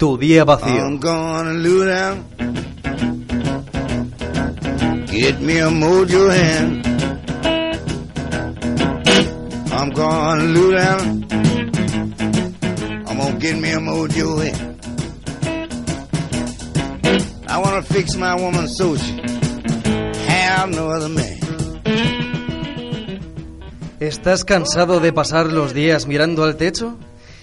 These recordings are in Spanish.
Tu Día Vacío. I'm gonna loo down. Get me a mojo hand. I'm gonna loo down. I'm gonna get me a mojo hand. I wanna fix my woman so she have no other man. ¿Estás cansado de pasar los días mirando al techo?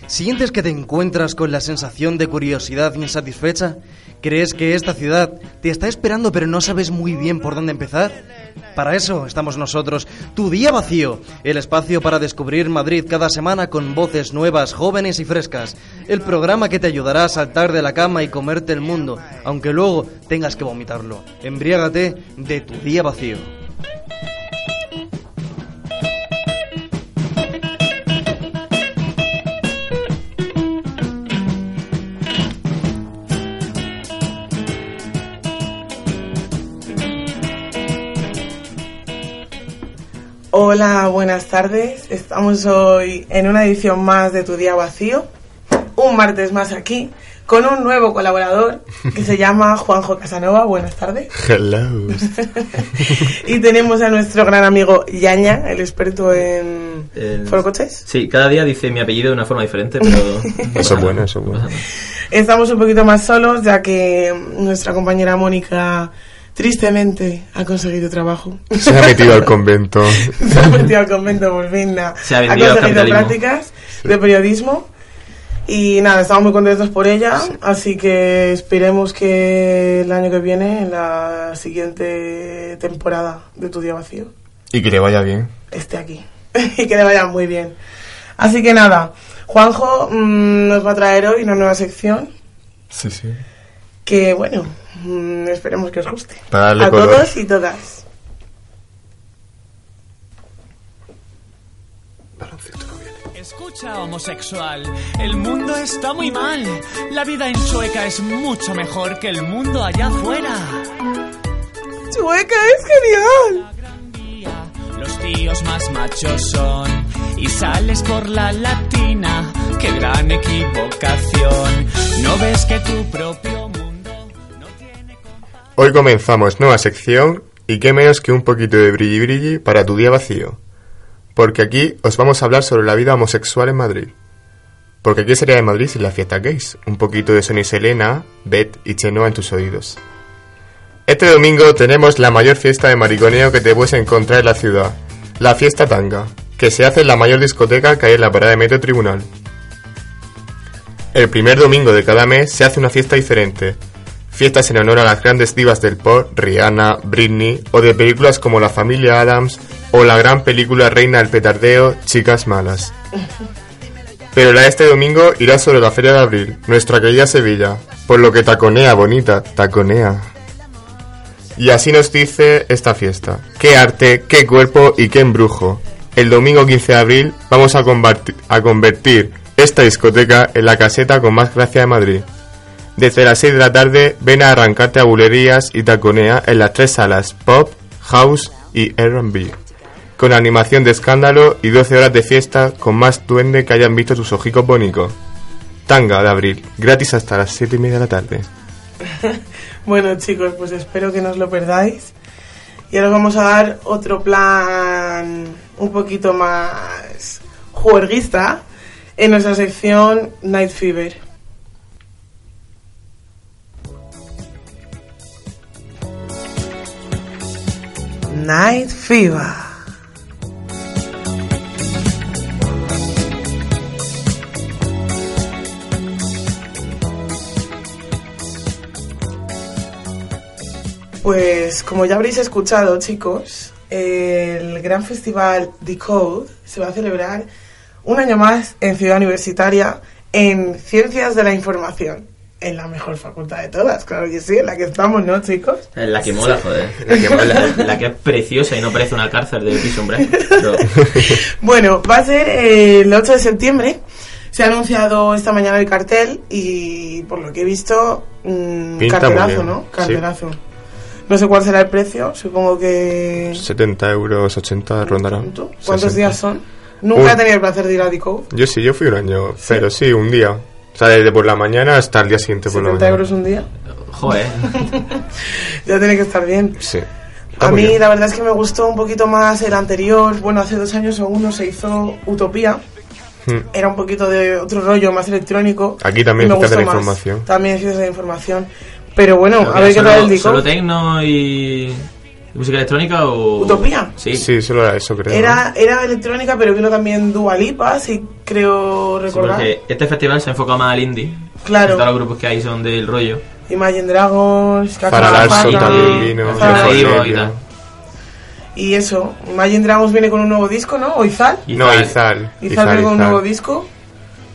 ¿Sientes que te encuentras con la sensación de curiosidad insatisfecha? ¿Crees que esta ciudad te está esperando pero no sabes muy bien por dónde empezar? Para eso estamos nosotros, Tu Día Vacío, el espacio para descubrir Madrid cada semana con voces nuevas, jóvenes y frescas. El programa que te ayudará a saltar de la cama y comerte el mundo, aunque luego tengas que vomitarlo. Embriágate de Tu Día Vacío. Hola, buenas tardes. Estamos hoy en una edición más de Tu Día Vacío. Un martes más aquí con un nuevo colaborador que se llama Juanjo Casanova. Buenas tardes. Hello. y tenemos a nuestro gran amigo Yaña, el experto en El- forocoches. Sí, cada día dice mi apellido de una forma diferente, pero... Eso es bueno, eso es bueno. Estamos un poquito más solos ya que nuestra compañera Mónica tristemente ha conseguido trabajo. Se ha metido al convento. se ha metido al convento por fin. na- Se ha conseguido prácticas de periodismo. Y nada, estamos muy contentos por ella. Así que esperemos que el año que viene, en la siguiente temporada de Tu Día Vacío, Y que le vaya bien. esté aquí. y que le vaya muy bien. Así que nada, Juanjo mm, nos va a traer hoy una nueva sección Sí, sí. Que, bueno, mm, esperemos que os guste. Para darle a color. todos y todas. Escucha, homosexual, el mundo está muy mal. La vida en Chueca es mucho mejor que el mundo allá afuera. ¡Chueca es genial! Los tíos más machos son. Y sales por la latina, qué gran equivocación. ¿No ves que tu propio Hoy comenzamos nueva sección y qué menos que un poquito de brilli brilli para tu día vacío. Porque aquí os vamos a hablar sobre la vida homosexual en Madrid. Porque qué sería de Madrid sin la fiesta gays. Un poquito de Sony Selena, Beth y Chenoa en tus oídos. Este domingo tenemos la mayor fiesta de mariconeo que te puedes encontrar en la ciudad. La fiesta tanga, que se hace en la mayor discoteca que hay en la parada de Metro Tribunal. El primer domingo de cada mes se hace una fiesta diferente. Fiestas en honor a las grandes divas del pop, Rihanna, Britney, o de películas como La familia Adams, o la gran película Reina del Petardeo, Chicas Malas. Pero la de este domingo irá sobre la Feria de Abril, nuestra querida Sevilla, por lo que taconea, bonita, taconea. Y así nos dice esta fiesta. Qué arte, qué cuerpo y qué embrujo. El domingo 15 de abril vamos a, a convertir esta discoteca en la caseta con más gracia de Madrid. Desde las 6 de la tarde ven a arrancarte a bulerías y taconea en las tres salas Pop, House y R&B. Con animación de escándalo y 12 horas de fiesta con más duende que hayan visto tus ojicos bonitos. Tanga de abril, gratis hasta las 7 y media de la tarde. Bueno, chicos, pues espero que no os lo perdáis. Y ahora os vamos a dar otro plan un poquito más juerguista en nuestra sección Night Fever. Night Fever. Pues como ya habréis escuchado, chicos, el gran festival Decode se va a celebrar un año más en Ciudad Universitaria en Ciencias de la Información. En la mejor facultad de todas, claro que sí, en la que estamos, ¿no, chicos? La que mola, joder. La que mola. La que es preciosa y no parece una cárcel de Prison Break. Pero- Bueno, va a ser el 8 de septiembre. Se ha anunciado esta mañana el cartel y por lo que he visto, mm, muy cartelazo, ¿no? sí. Cartelazo. No sé cuál será el precio, supongo que... 70 euros, 80 rondará. ¿Cuánto? ¿Cuántos 60. días son? Nunca Un- he tenido el placer de ir a Decode. Yo sí, yo fui un año, pero sí, un día. O sea, desde por la mañana hasta el día siguiente por la 70 mañana. euros un día. Joder. Ya tiene que estar bien. Sí. Está A mí bien. la verdad es que me gustó un poquito más el anterior. Bueno, hace dos años o uno se hizo Utopía. Hmm. Era un poquito de otro rollo, más electrónico. Aquí también de la más. información. También de la información. Pero bueno, Pero a ver qué tal el disco. ¿Solo tecno y música electrónica o...? ¿Utopía? Sí. Sí, solo era eso, creo. Era, era electrónica, pero vino también Dua Lipa, si creo recordar. este festival se enfoca más al indie. Claro. Todos los grupos que hay son del rollo. Imagine Dragons, Para Larson también vino. Y tal. Y eso, Imagine Dragons viene con un nuevo disco, ¿no? O Izal. No. Izal. Izal viene con un nuevo disco.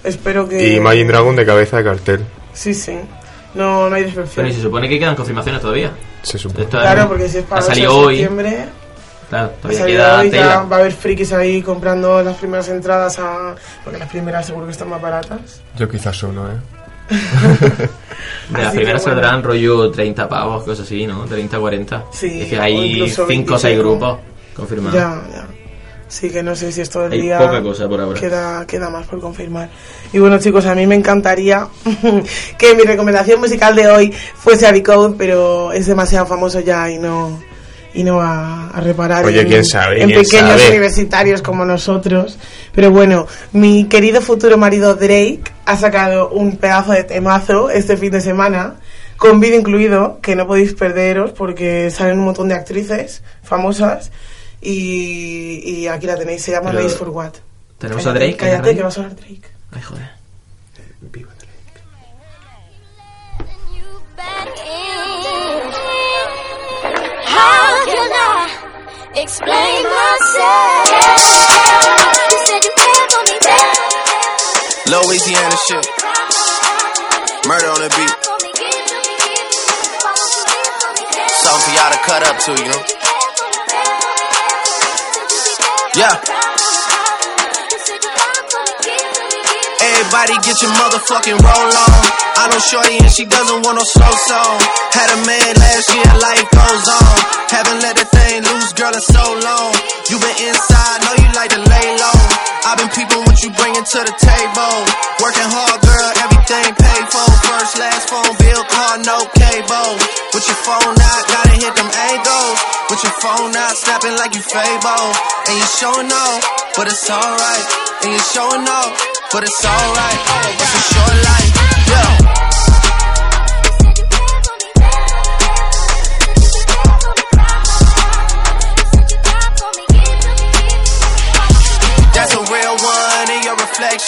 Espero que... Y Imagine Dragon de cabeza de cartel. Sí, sí. No, no hay Pero decepción. y se supone que quedan confirmaciones todavía. Se supone. Esto es- Claro, porque si es para el 8 salido de hoy. septiembre, Claro, ha todavía salido queda hoy, ya va a haber frikis ahí comprando las primeras entradas a... Porque las primeras seguro que están más baratas. Yo quizás uno, ¿eh? De las primeras bueno. saldrán rollo 30 pavos, cosas así, ¿no? 30, 40. Sí, es que hay incluso 5 o 6 25. grupos confirmados. Ya, ya. Sí que no sé si esto del Hay día... poca cosa por ahora. Queda, queda más por confirmar. Y bueno, chicos, a mí me encantaría que mi recomendación musical de hoy fuese a Code, pero es demasiado famoso ya y no y no va a reparar Oye, en, quién sabe, en quién pequeños sabe. universitarios como nosotros. Pero bueno, mi querido futuro marido Drake ha sacado un pedazo de temazo este fin de semana, con vídeo incluido, que no podéis perderos porque salen un montón de actrices famosas. Y, y aquí la tenéis, se llama Pero for What. Tenemos cállate, a Drake. Cállate que va a sonar Drake. Ay, joder. Viva Louisiana shit. Murder on the beat. Something for y'all to cut up to, you know? Me. Everybody get your motherfucking roll on. I know Shorty and she doesn't want no slow song. Had a man last year, life goes on. Haven't let the thing loose, girl, in so long. You been inside, know you like to lay low. I've been peeping what you bringing to the table. Working hard, girl, everything paid for. First, last phone bill, car, no cable. With your phone out, gotta hit them angles. With your phone out, snapping like you Fable. And you showing off, but it's alright. And you showing off, but it's alright. It's a short life, yeah.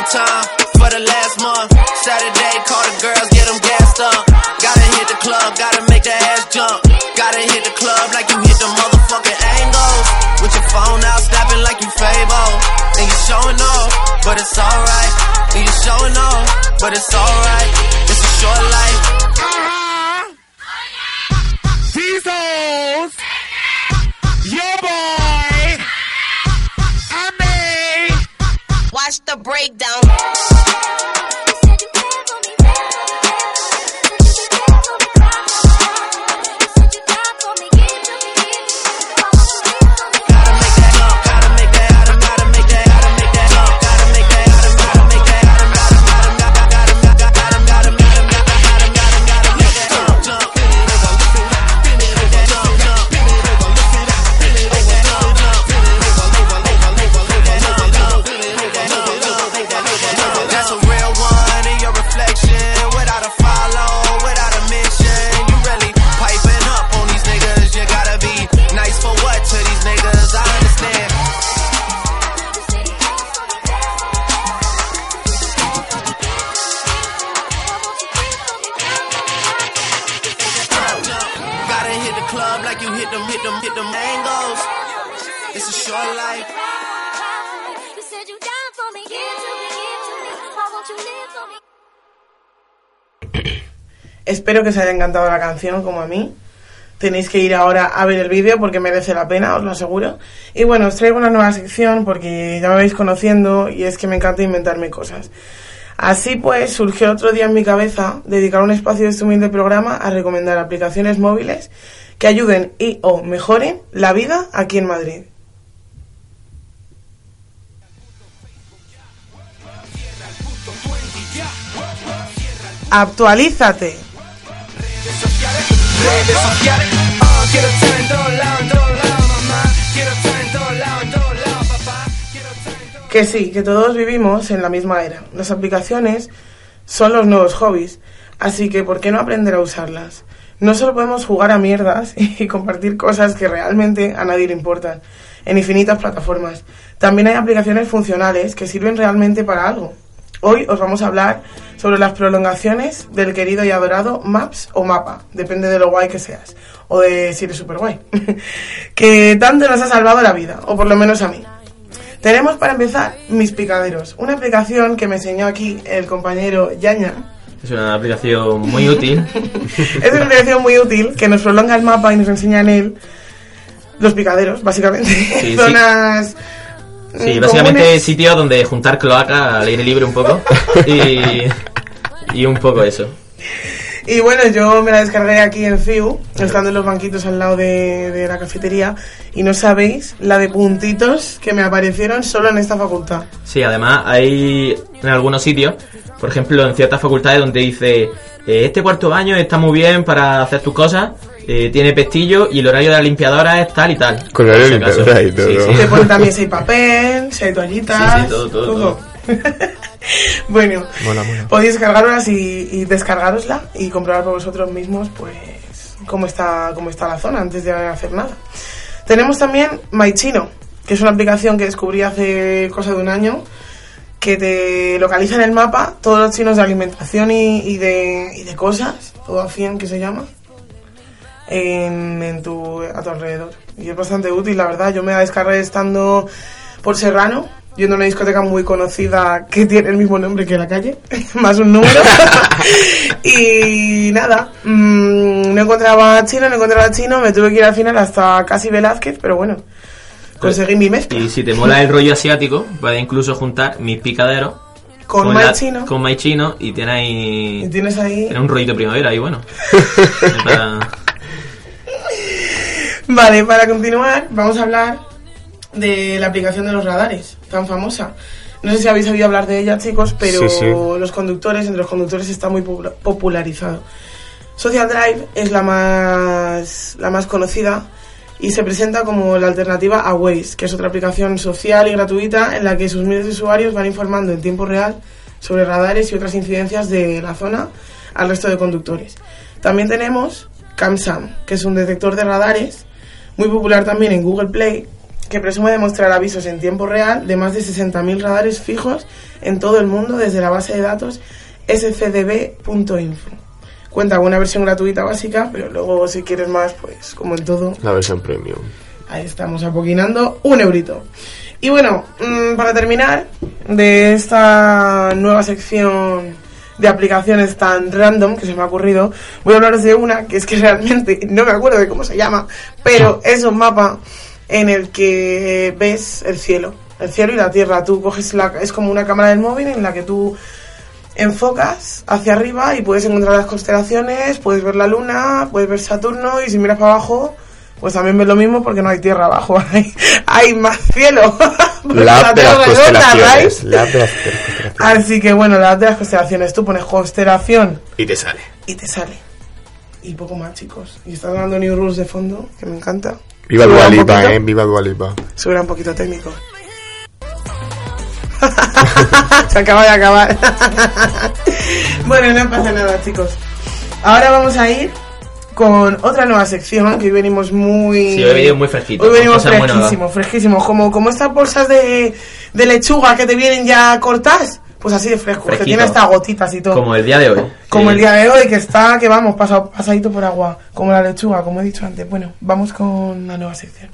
overtime for the last month. Saturday, call the girls, get them gassed up. Gotta hit the club, gotta make that ass jump. Gotta hit the club like you hit the motherfucking angles. With your phone out, snapping like you Fable. And you showing off, but it's alright. And you showing off, but it's alright. It's a short life. Watch the breakdown. It's a short life. You said you died for me, give to me, give to me. Why won't you live for me? Espero que os haya encantado la canción como a mí. Tenéis que ir ahora a ver el vídeo porque merece la pena, os lo aseguro. Y bueno, os traigo una nueva sección porque ya me vais conociendo y es que me encanta inventarme cosas. Así pues, surgió otro día en mi cabeza dedicar un espacio de este humilde programa a recomendar aplicaciones móviles que ayuden y o mejoren la vida aquí en Madrid. Actualízate. Redes sociales, quiero estar en todos lados, en todos lados, mamá. Quiero estar en todos lados, en todos lados, papá. Quiero estar en todos Que sí, que todos vivimos en la misma era. Las aplicaciones son los nuevos hobbies, así que ¿por qué no aprender a usarlas? No solo podemos jugar a mierdas y compartir cosas que realmente a nadie le importan en infinitas plataformas. También hay aplicaciones funcionales que sirven realmente para algo. Hoy os vamos a hablar sobre las prolongaciones del querido y adorado Maps o Mapa, depende de lo guay que seas, o de si eres súper guay, que tanto nos ha salvado la vida, o por lo menos a mí. Tenemos para empezar Mis Picaderos, una aplicación que me enseñó aquí el compañero Yaña. Es una aplicación muy útil. Es una aplicación muy útil que nos prolonga el mapa y nos enseña en él los picaderos, básicamente. sí. Zonas. Sí, mm, básicamente comunes. sitios donde juntar cloaca al aire libre un poco. Y, y un poco eso. Y bueno, yo me la descargué aquí en Fiu, estando en los banquitos al lado de, de la cafetería. Y no sabéis la de puntitos que me aparecieron solo en esta facultad. Sí, además hay en algunos sitios, por ejemplo en ciertas facultades donde dice eh, este cuarto baño está muy bien para hacer tus cosas, eh, tiene pestillo y el horario de la limpiadora es tal y tal. Con horario Por si de limpiadora y todo. Sí, sí. Te ponen también si hay papel, si hay toallitas. Sí, sí, todo, todo, todo. bueno, Mola, mola. podéis descargaroslas y, y descargarosla y comprobar por vosotros mismos, pues, cómo está, cómo está la zona antes de hacer nada. Tenemos también MyChino, que es una aplicación que descubrí hace cosa de un año, que te localiza en el mapa todos los chinos de alimentación y, y de, y de cosas, todo a 100 que se llama, en, en tu, a tu alrededor. Y es bastante útil, la verdad. Yo me la descargué estando por Serrano, yendo a una discoteca muy conocida que tiene el mismo nombre que la calle, más un número. y nada, mm, no encontraba chino, no encontraba chino, me tuve que ir al final hasta casi Velázquez, pero bueno, conseguí mi mezcla. Y si te mola el rollo asiático, puedes incluso juntar mis picaderos Con la- MyChino. con My Chino y tienes ahí Y tienes ahí... tienes un rollito primavera ahí bueno. Para- Vale, para continuar, vamos a hablar de la aplicación de los radares, tan famosa. No sé si habéis oído hablar de ella, chicos, pero Sí, sí. los conductores, entre los conductores está muy popula- popularizado. Social Drive es la más, la más conocida y se presenta como la alternativa a Waze, que es otra aplicación social y gratuita en la que sus miles de usuarios van informando en tiempo real sobre radares y otras incidencias de la zona al resto de conductores. También tenemos CamSam, que es un detector de radares muy popular también en Google Play, que presume demostrar avisos en tiempo real de más de 60.000 radares fijos en todo el mundo desde la base de datos scdb.info. Cuenta con una versión gratuita básica, pero luego si quieres más, pues como en todo, La versión premium. Ahí estamos apoquinando un eurito. Y bueno, mm, para terminar de esta nueva sección de aplicaciones tan random que se me ha ocurrido, voy a hablaros de una que es que realmente no me acuerdo de cómo se llama, pero es un mapa en el que ves el cielo, el cielo y la tierra. Tú coges la, es como una cámara del móvil en la que tú enfocas hacia arriba y puedes encontrar las constelaciones, puedes ver la luna, puedes ver Saturno y si miras para abajo, pues también ves lo mismo porque no hay tierra abajo, hay, hay más cielo. La app de las es constelaciones. La de las constelaciones. Así que bueno, la app de las constelaciones, tú pones constelación Y te sale. y te sale. Y poco más, chicos. Y está dando New Rules de fondo, que me encanta. Viva Dualipa, eh. Viva Dualipa. Subirá un poquito técnico. Se acaba de acabar. bueno, no pasa nada, chicos. Ahora vamos a ir con otra nueva sección que hoy venimos muy. Sí, hoy venimos muy fresquitos, Hoy venimos fresquísimos, fresquísimos. Como, como estas bolsas de, de lechuga que te vienen ya cortadas. Pues así de fresco, que tiene hasta gotitas y todo. Como el día de hoy. Como Sí. el día de hoy, que está, que vamos, pasado, pasadito por agua, como la lechuga, como he dicho antes. Bueno, vamos con la nueva sección.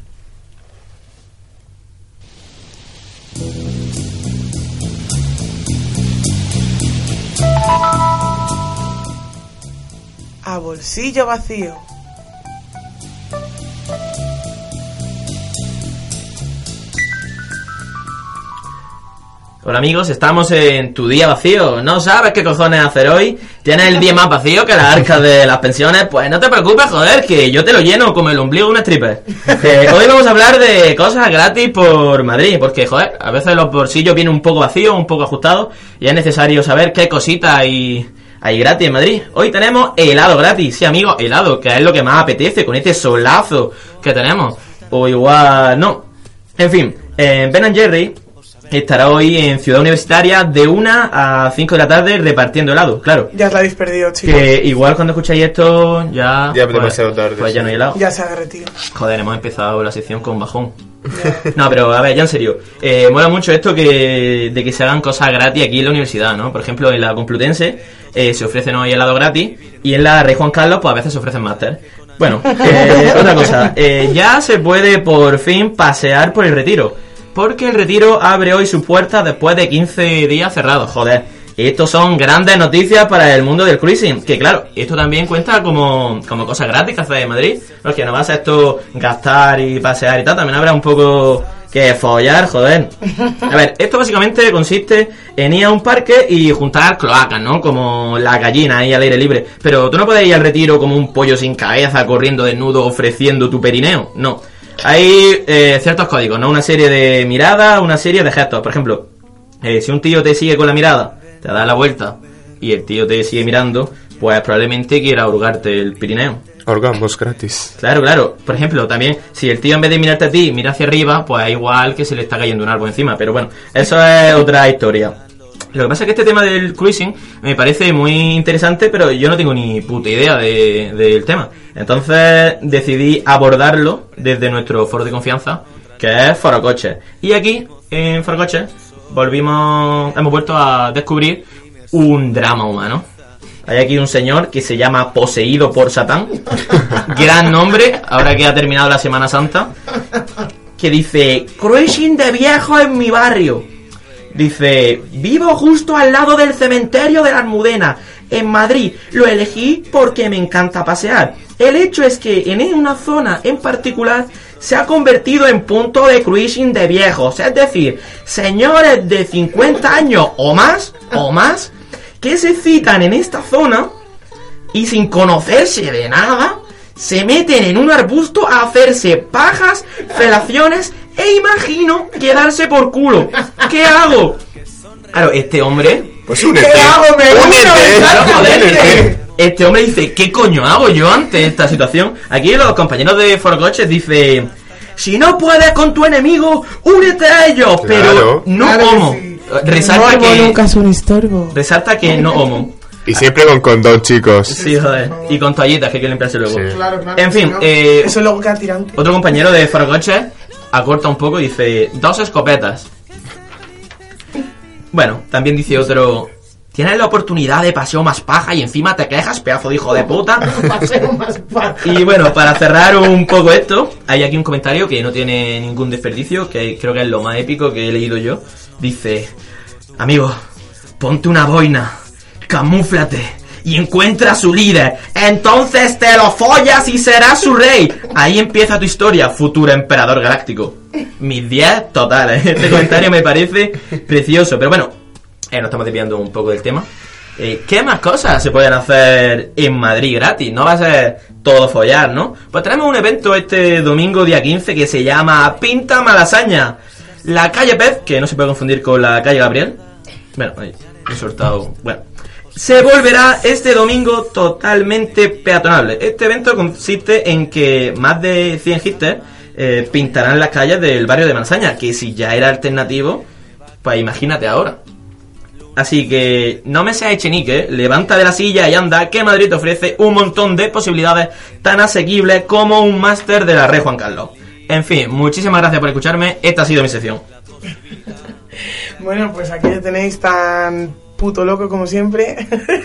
A bolsillo vacío. Hola amigos, estamos en tu día vacío. ¿No sabes qué cojones hacer hoy? ¿Tienes el día más vacío que las arcas de las pensiones? Pues no te preocupes, joder, que yo te lo lleno como el ombligo de un stripper. Eh, hoy vamos a hablar de cosas gratis por Madrid, porque joder, a veces los bolsillos vienen un poco vacíos, un poco ajustados, y es necesario saber qué cositas hay, hay gratis en Madrid. Hoy tenemos helado gratis, sí amigos, helado, que es lo que más apetece con este solazo que tenemos. O igual, no. En fin, en Ben Jerry estará hoy en Ciudad Universitaria de 1 a 5 de la tarde repartiendo helado, claro. Ya os la habéis perdido, chicos. Que igual cuando escucháis esto ya... Ya es pues, demasiado tarde, Pues ya no hay helado. Ya se ha derretido. Joder, hemos empezado la sección con bajón. No, pero a ver, ya en serio. Eh, mola mucho esto que, de que se hagan cosas gratis aquí en la universidad, ¿no? Por ejemplo, en la Complutense eh, se ofrecen hoy helado gratis y en la Rey Juan Carlos, pues a veces se ofrecen máster. Bueno, eh, otra cosa. Eh, ya se puede por fin pasear por el retiro. Porque el retiro abre hoy sus puertas después de 15 días cerrados. Joder. Estos son grandes noticias para el mundo del cruising. Que claro, esto también cuenta como, como cosas gratis que hace Madrid. Porque no vas a esto gastar y pasear y tal. También habrá un poco que follar, joder. A ver, esto básicamente consiste en ir a un parque y juntar cloacas, ¿no? Como la gallina ahí al aire libre. Pero tú no puedes ir al retiro como un pollo sin cabeza, corriendo desnudo, ofreciendo tu perineo. No. Hay eh, ciertos códigos, ¿no? Una serie de miradas, una serie de gestos. Por ejemplo, eh, si un tío te sigue con la mirada, te da la vuelta y el tío te sigue mirando, pues probablemente quiera hurgarte el Pirineo. Orgamos gratis. Claro, claro. Por ejemplo, también, si el tío en vez de mirarte a ti, mira hacia arriba, pues es igual que se le está cayendo un árbol encima. Pero bueno, eso es otra historia. Lo que pasa es que este tema del cruising me parece muy interesante, pero yo no tengo ni puta idea de- del tema. Entonces decidí abordarlo desde nuestro foro de confianza, que es Foro Coches. Y aquí, en Foro Coches, volvimos, hemos vuelto a descubrir un drama humano. Hay aquí un señor que se llama Poseído por Satán. Gran nombre, ahora que ha terminado la Semana Santa. Que dice, Cruising de viejo en mi barrio. Dice, vivo justo al lado del cementerio de la Almudena, en Madrid. Lo elegí porque me encanta pasear. El hecho es que en una zona en particular se ha convertido en punto de cruising de viejos. Es decir, señores de 50 años o más, o más, que se citan en esta zona y sin conocerse de nada, se meten en un arbusto a hacerse pajas, felaciones e imagino quedarse por culo. ¿Qué hago? Claro, este hombre... Pues ¿Qué únete. hago? Me Únete. Claro, joder, exactamente. este hombre dice, ¿qué coño hago yo ante esta situación? Aquí los compañeros de Forcoches dicen, si no puedes con tu enemigo, únete a ellos, pero no Claro que homo. sí. Resalta que, nunca es un estorbo. resalta que no homo. Y siempre con condón, chicos. Sí, joder. Y con toallitas que hay que limpiarse luego. Sí. Claro, claro. En fin, eh, Eso luego queda tirante. Otro compañero de Forcoches acorta un poco y dice, dos escopetas. Bueno, también dice otro, tienes la oportunidad de paseo más paja y encima te quejas, pedazo de hijo de puta. Paseo más paja. Y bueno, para cerrar un poco esto, hay aquí un comentario que no tiene ningún desperdicio, que creo que es lo más épico que he leído yo. Dice, amigo, ponte una boina, camúflate y encuentra a su líder. Entonces te lo follas y serás su rey. Ahí empieza tu historia, futuro emperador galáctico. Mis 10 totales. Este comentario me parece precioso. Pero bueno, eh, nos estamos desviando un poco del tema. Eh, ¿Qué más cosas se pueden hacer en Madrid gratis? No va a ser todo follar, ¿no? Pues tenemos un evento este domingo día 15 que se llama Pinta Malasaña. La calle Pez, que no se puede confundir con la calle Gabriel. Bueno, he soltado. Bueno. Se volverá este domingo totalmente peatonable. Este evento consiste en que más de 100 hipsters eh, pintarán las calles del barrio de Malasaña, que si ya era alternativo, pues imagínate ahora. Así que no me seas echenique, levanta de la silla y anda, que Madrid te ofrece un montón de posibilidades tan asequibles como un máster de la Red Juan Carlos. En fin, muchísimas gracias por escucharme, esta ha sido mi sección. Bueno, pues aquí tenéis tan puto loco como siempre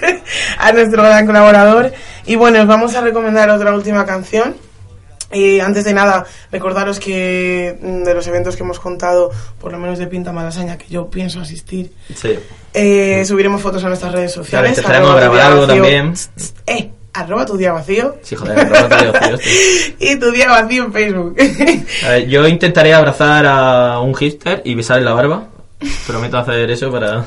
a nuestro gran colaborador. Y bueno, os vamos a recomendar otra última canción. Y antes de nada, recordaros que mm, de los eventos que hemos contado, por lo menos de Pinta Malasaña, que yo pienso asistir, Sí. eh, subiremos fotos a nuestras redes sociales. Claro, a grabar algo Vacío. también. Eh, arroba tu día vacío. Sí, joder, arroba tu día vacío, sí. y tu día vacío en Facebook. A ver, yo intentaré abrazar a un hipster y besarle la barba. Prometo hacer eso para,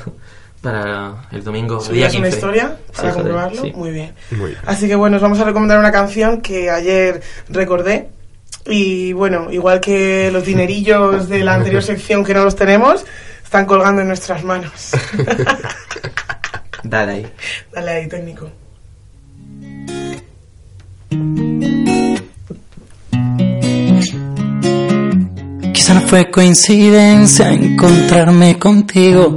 para el domingo día ¿Subías 15. una historia para Sí, comprobarlo? sí. Muy bien. Muy bien. Así que bueno, os vamos a recomendar una canción que ayer recordé. Y bueno, igual que los dinerillos de la anterior sección que no los tenemos, están colgando en nuestras manos. Dale ahí. Dale ahí, técnico. Quizá no fue coincidencia encontrarme contigo.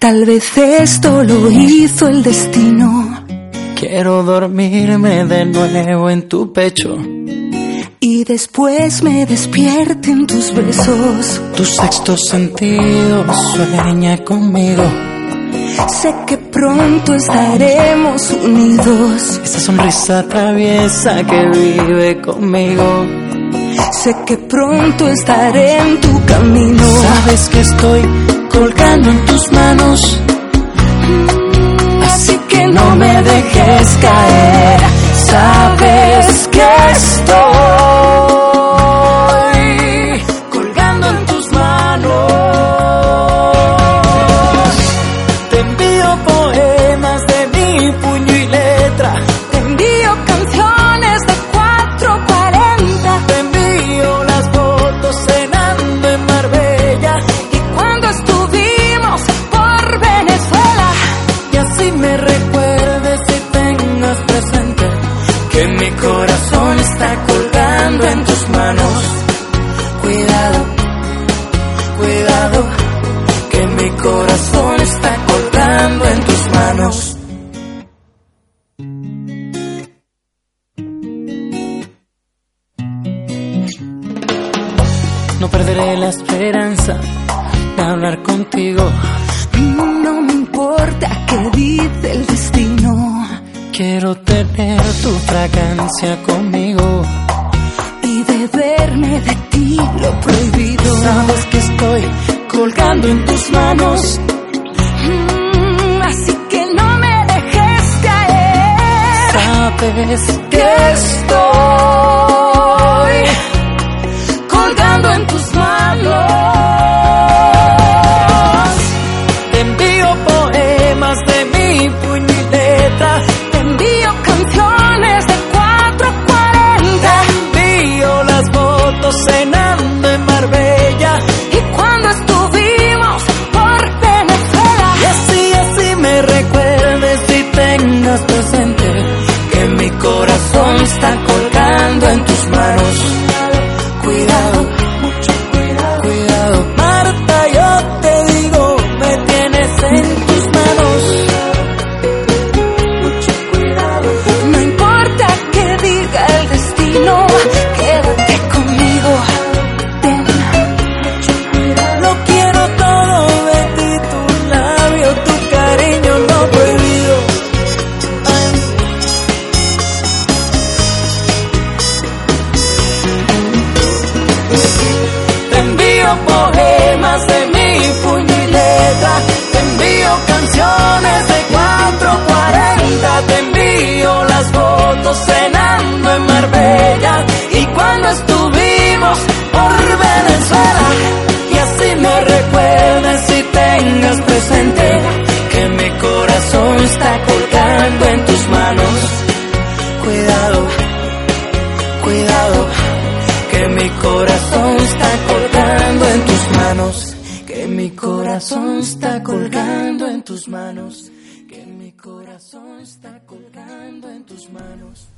Tal vez esto lo hizo el destino. Quiero dormirme de nuevo en tu pecho. Y después me despierte en tus besos. Tu sexto sentido sueña conmigo. Sé que pronto estaremos unidos. Esa sonrisa traviesa que vive conmigo. Sé que pronto estaré en tu camino. Sabes que estoy colgando en tus manos. Así que no me dejes caer. Sabes que estoy Quiero tener tu fragancia conmigo y beberme de ti lo prohibido. Sabes que estoy colgando en tus manos. Mm, así que no me dejes caer. Sabes que estoy manos, que mi corazón está colgando en tus manos.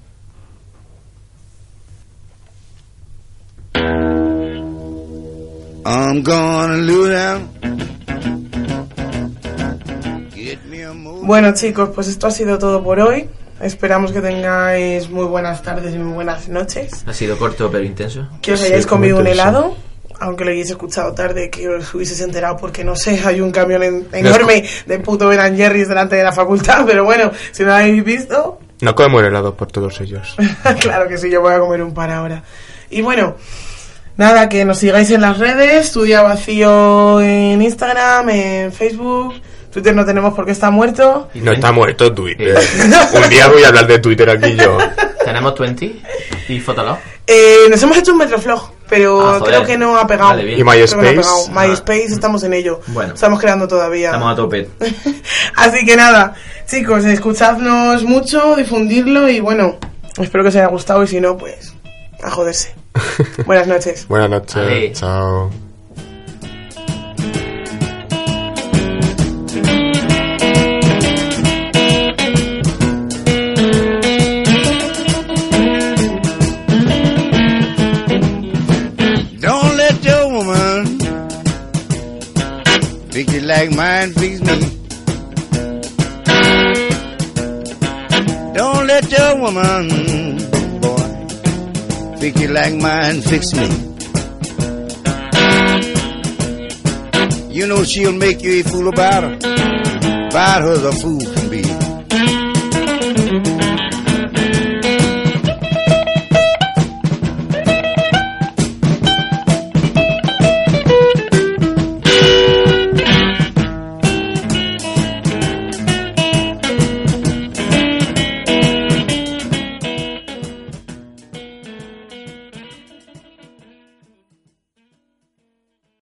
I'm gonna lose them. Get me a move. Bueno chicos, pues esto ha sido todo por hoy. Esperamos que tengáis muy buenas tardes y muy buenas noches. Ha sido corto pero intenso. Que os hayáis comido un helado, aunque lo hayáis escuchado tarde, que os hubieseis enterado porque no sé, hay un camión en- enorme de puto Ben Jerry's delante de la facultad, pero bueno, si no lo habéis visto, No comemos helado por todos ellos. claro que sí, yo voy a comer un par ahora. Y bueno, nada, que nos sigáis en las redes, tu día vacío en Instagram, en Facebook, Twitter no tenemos porque está muerto. No está muerto Twitter. Un día voy a hablar de Twitter aquí yo. Tenemos 20 y Fotolog. Eh, nos hemos hecho un Metroflog, pero Ah, creo que no ha pegado. Vale, bien. ¿Y no MySpace? pegado. Ah. MySpace estamos en ello. Bueno. Estamos creando todavía. Estamos a tope. Así que nada, chicos, escuchadnos mucho, difundirlo y bueno, espero que os haya gustado y si no, pues a joderse. Buenas noches. Buenas noches. Vale. Chao. Like mine fix me. Don't let your woman, boy, fix you like mine fix me. You know she'll make you a fool about her, about her as a fool.